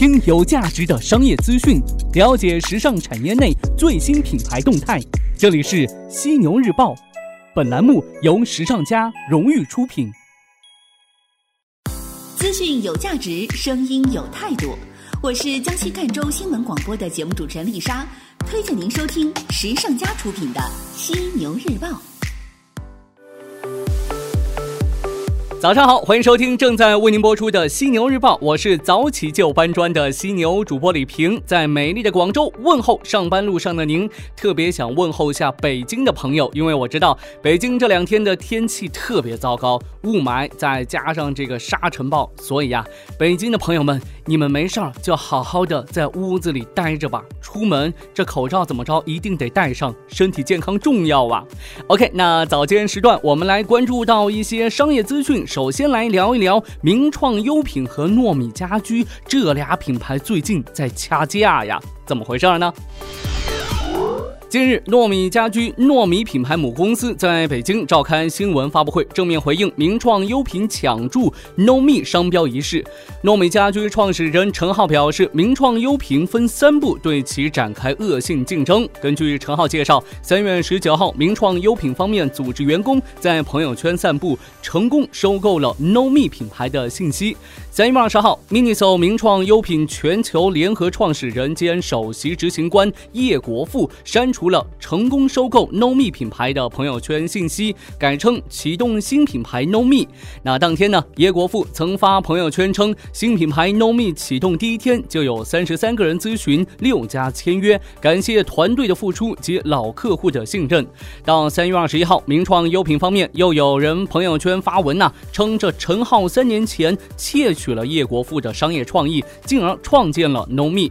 听有价值的商业资讯，了解时尚产业内最新品牌动态。这里是犀牛日报，本栏目由时尚家荣誉出品。资讯有价值，声音有态度。我是江西赣州新闻广播的节目主持人丽莎，推荐您收听时尚家出品的犀牛日报。早上好，欢迎收听正在为您播出的《犀牛日报》，我是早起就搬砖的犀牛主播李平，在美丽的广州问候上班路上的您。特别想问候一下北京的朋友，因为我知道北京这两天的天气特别糟糕，雾霾再加上这个沙尘暴，所以呀，北京的朋友们，你们没事儿就好好的在屋子里待着吧，出门这口罩怎么着一定得戴上，身体健康重要啊。OK，那早间时段我们来关注到一些商业资讯。首先来聊一聊名创优品和糯米家居这俩品牌最近在掐架呀，怎么回事呢？近日，糯米家居糯米品牌母公司在北京召开新闻发布会，正面回应名创优品抢注 “no me” 商标一事。糯米家居创始人陈浩表示，名创优品分三步对其展开恶性竞争。根据陈浩介绍，三月十九号，名创优品方面组织员工在朋友圈散布成功收购了 “no me” 品牌的信息。三月二十号，MINISO 名创优品全球联合创始人兼首席执行官叶国富删除了成功收购 No Me 品牌的朋友圈信息，改称启动新品牌 No Me。那当天呢，叶国富曾发朋友圈称，新品牌 No Me 启动第一天就有三十三个人咨询，六家签约，感谢团队的付出及老客户的信任。到三月二十一号，名创优品方面又有人朋友圈发文呐，称这陈浩三年前窃。取了叶国富的商业创意，进而创建了 No Me。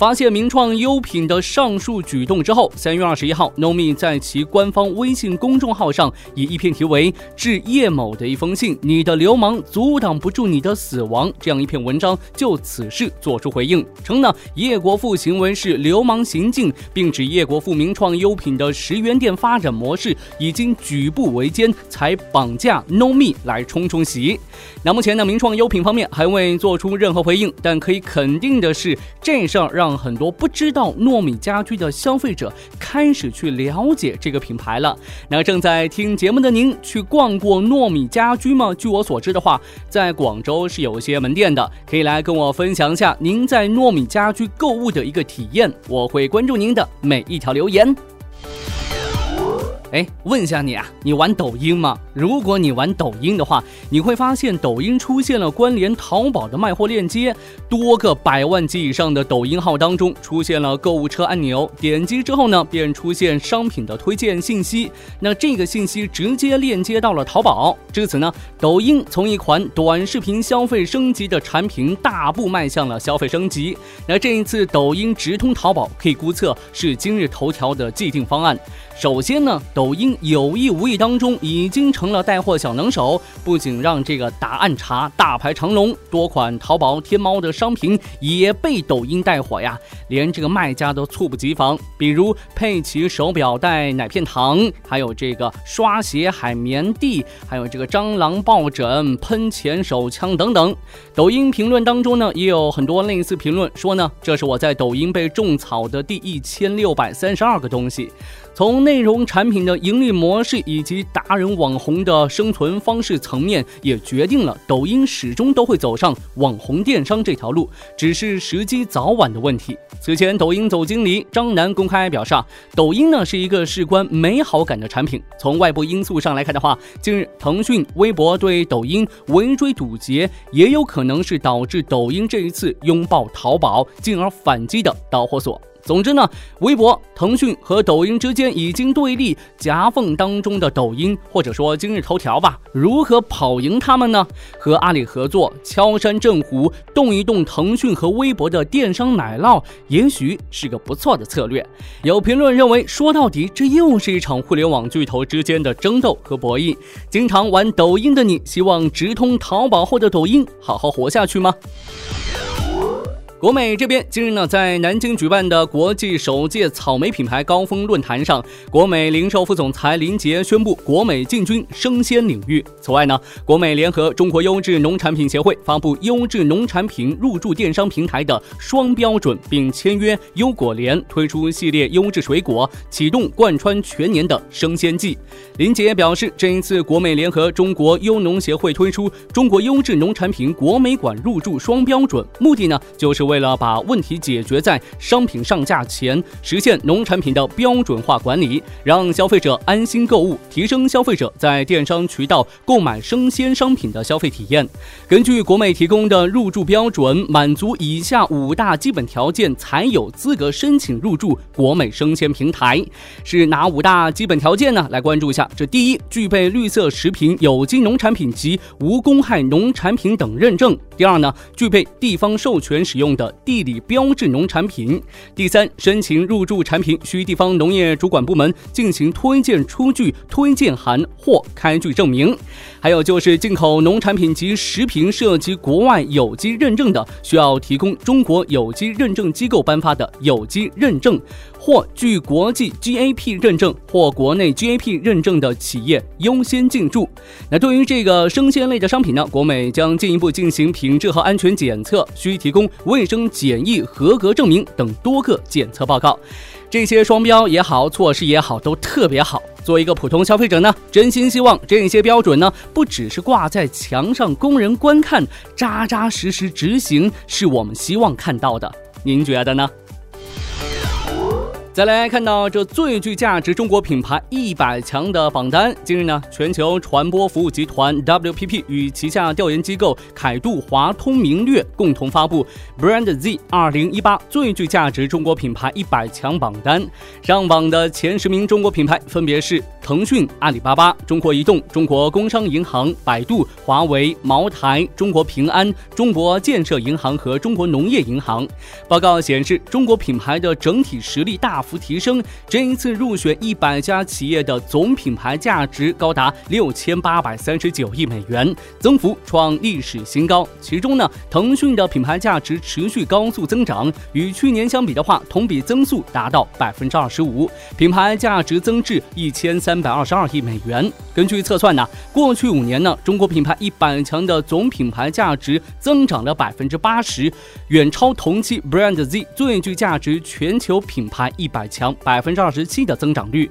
发现名创优品的上述举动之后，三月二十一号，No Me 在其官方微信公众号上以一篇题为《致叶某的一封信：你的流氓阻挡不住你的死亡》这样一篇文章，就此事作出回应，称呢叶国富行为是流氓行径，并指叶国富名创优品的十元店发展模式已经举步维艰，才绑架 No Me 来冲冲喜。那目前呢，名创优品方面还未做出任何回应，但可以肯定的是，这事儿让。很多不知道糯米家居的消费者开始去了解这个品牌了。那正在听节目的您，去逛过糯米家居吗？据我所知的话，在广州是有些门店的，可以来跟我分享一下您在糯米家居购物的一个体验。我会关注您的每一条留言。哎，问一下你啊，你玩抖音吗？如果你玩抖音的话，你会发现抖音出现了关联淘宝的卖货链接，多个百万级以上的抖音号当中出现了购物车按钮，点击之后呢，便出现商品的推荐信息。那这个信息直接链接到了淘宝。至此呢，抖音从一款短视频消费升级的产品，大步迈向了消费升级。那这一次抖音直通淘宝，可以估测是今日头条的既定方案。首先呢，抖抖音有意无意当中已经成了带货小能手，不仅让这个答案查大排长龙，多款淘宝天猫的商品也被抖音带火呀，连这个卖家都猝不及防。比如佩奇手表带奶片糖，还有这个刷鞋海绵地，还有这个蟑螂抱枕、喷钱手枪等等。抖音评论当中呢，也有很多类似评论说呢，这是我在抖音被种草的第一千六百三十二个东西。从内容产品的盈利模式以及达人网红的生存方式层面，也决定了抖音始终都会走上网红电商这条路，只是时机早晚的问题。此前，抖音总经理张楠公开表示，啊，抖音呢是一个事关美好感的产品。从外部因素上来看的话，近日腾讯、微博对抖音围追堵截，也有可能是导致抖音这一次拥抱淘宝进而反击的导火索。总之呢，微博、腾讯和抖音之间已经对立，夹缝当中的抖音或者说今日头条吧，如何跑赢他们呢？和阿里合作，敲山震虎，动一动腾讯和微博的电商奶酪，也许是个不错的策略。有评论认为，说到底，这又是一场互联网巨头之间的争斗和博弈。经常玩抖音的你，希望直通淘宝后的抖音好好活下去吗？国美这边今日呢，在南京举办的国际首届草莓品牌高峰论坛上，国美零售副总裁林杰宣布，国美进军生鲜领域。此外呢，国美联合中国优质农产品协会发布优质农产品入驻电商平台的双标准，并签约优果联推出系列优质水果，启动贯穿全年的生鲜季。林杰表示，这一次国美联合中国优农协会推出中国优质农产品国美馆入驻双标准，目的呢就是。为了把问题解决在商品上架前，实现农产品的标准化管理，让消费者安心购物，提升消费者在电商渠道购买生鲜商品的消费体验。根据国美提供的入驻标准，满足以下五大基本条件才有资格申请入驻国美生鲜平台。是哪五大基本条件呢？来关注一下。这第一，具备绿色食品、有机农产品及无公害农产品等认证。第二呢，具备地方授权使用的地理标志农产品。第三，申请入驻产品需地方农业主管部门进行推荐出具推荐函或开具证明。还有就是进口农产品及食品涉及国外有机认证的，需要提供中国有机认证机构颁发的有机认证。或具国际 GAP 认证或国内 GAP 认证的企业优先进驻。那对于这个生鲜类的商品呢，国美将进一步进行品质和安全检测，需提供卫生检疫合格证明等多个检测报告。这些双标也好，措施也好，都特别好。作为一个普通消费者呢，真心希望这些标准呢，不只是挂在墙上供人观看，扎扎实实执行是我们希望看到的。您觉得呢？再来看到这最具价值中国品牌一百强的榜单。近日呢，全球传播服务集团 WPP 与旗下调研机构凯度华通明略共同发布 Brand Z 二零一八最具价值中国品牌一百强榜单。上榜的前十名中国品牌分别是腾讯、阿里巴巴、中国移动、中国工商银行、百度、华为、茅台、中国平安、中国建设银行和中国农业银行。报告显示，中国品牌的整体实力大。大幅提升，这一次入选一百家企业的总品牌价值高达六千八百三十九亿美元，增幅创历史新高。其中呢，腾讯的品牌价值持续高速增长，与去年相比的话，同比增速达到百分之二十五，品牌价值增至一千三百二十二亿美元。根据测算呢，过去五年呢，中国品牌一百强的总品牌价值增长了百分之八十，远超同期 Brand Z 最具价值全球品牌一。百强百分之二十七的增长率，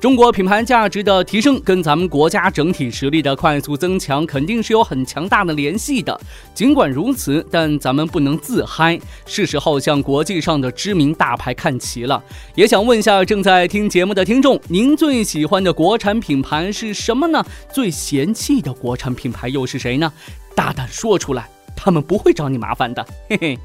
中国品牌价值的提升跟咱们国家整体实力的快速增强肯定是有很强大的联系的。尽管如此，但咱们不能自嗨，是时候向国际上的知名大牌看齐了。也想问一下正在听节目的听众，您最喜欢的国产品牌是什么呢？最嫌弃的国产品牌又是谁呢？大胆说出来，他们不会找你麻烦的，嘿嘿。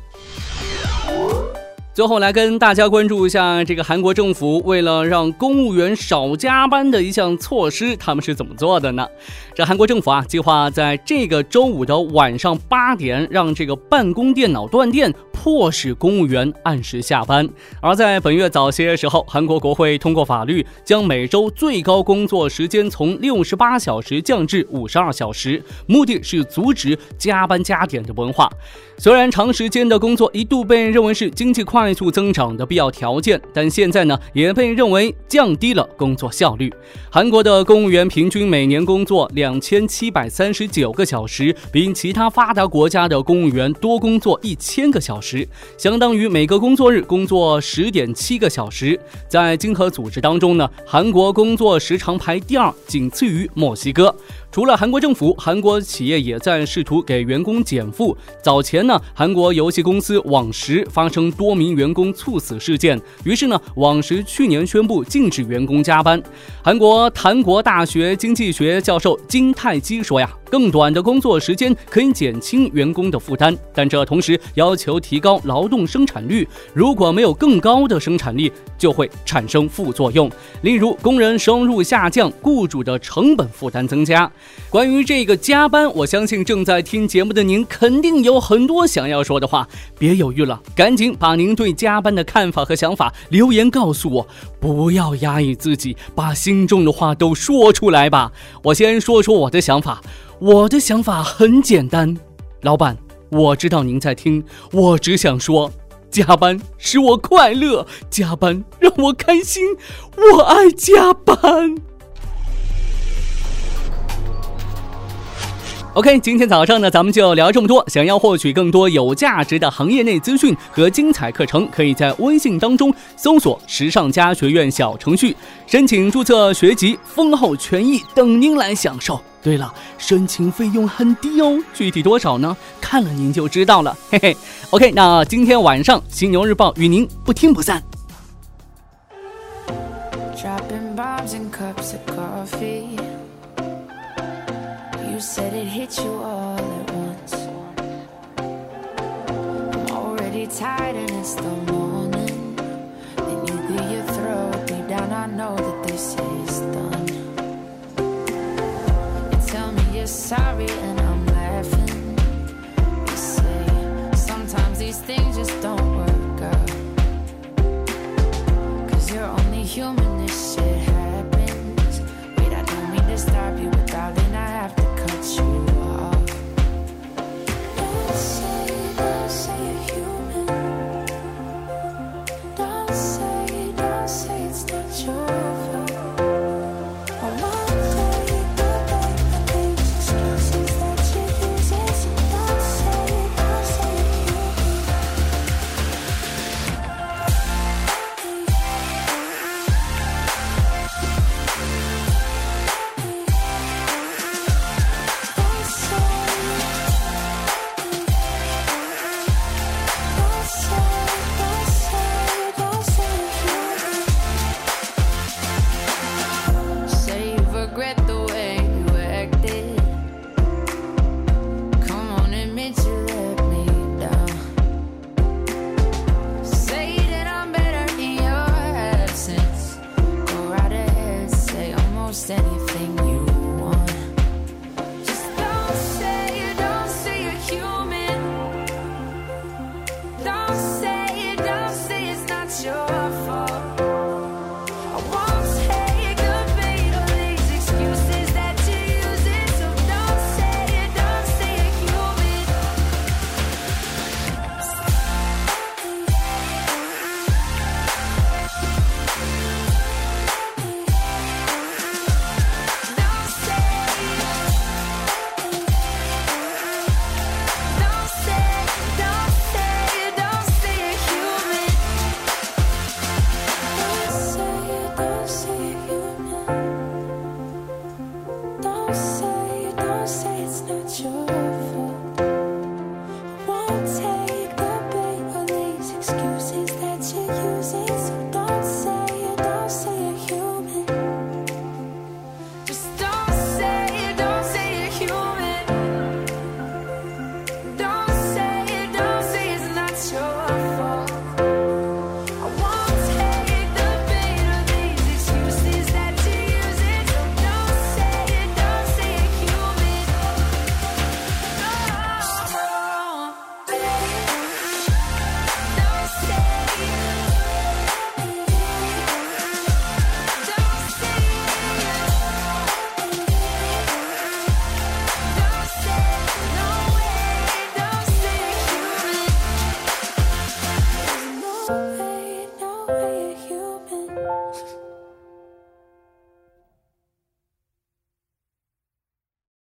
最后来跟大家关注一下，这个韩国政府为了让公务员少加班的一项措施，他们是怎么做的呢？这韩国政府啊，计划在这个周五的晚上八点，让这个办公电脑断电。迫使公务员按时下班。而在本月早些时候，韩国国会通过法律，将每周最高工作时间从六十八小时降至五十二小时，目的是阻止加班加点的文化。虽然长时间的工作一度被认为是经济快速增长的必要条件，但现在呢，也被认为降低了工作效率。韩国的公务员平均每年工作两千七百三十九个小时，比其他发达国家的公务员多工作一千个小时。相当于每个工作日工作十点七个小时。在经合组织当中呢，韩国工作时长排第二，仅次于墨西哥。除了韩国政府，韩国企业也在试图给员工减负。早前呢，韩国游戏公司网石发生多名员工猝死事件，于是呢，网石去年宣布禁止员工加班。韩国檀国大学经济学教授金泰基说呀。更短的工作时间可以减轻员工的负担，但这同时要求提高劳动生产率。如果没有更高的生产力，就会产生副作用，例如工人收入下降，雇主的成本负担增加。关于这个加班，我相信正在听节目的您肯定有很多想要说的话，别犹豫了，赶紧把您对加班的看法和想法留言告诉我，不要压抑自己，把心中的话都说出来吧。我先说说我的想法。我的想法很简单，老板，我知道您在听，我只想说，加班使我快乐，加班让我开心，我爱加班。OK，今天早上呢，咱们就聊这么多。想要获取更多有价值的行业内资讯和精彩课程，可以在微信当中搜索“时尚家学院”小程序，申请注册学籍，丰厚权益等您来享受。对了，申请费用很低哦，具体多少呢？看了您就知道了。嘿嘿，OK，那今天晚上《犀牛日报》与您不听不散。You said it hit you all at once. I'm already tired and it's the morning. Then you clear your throat deep down. I know that this is done. You tell me you're sorry and I'm laughing. You say sometimes these things just don't work out. Cause you're only human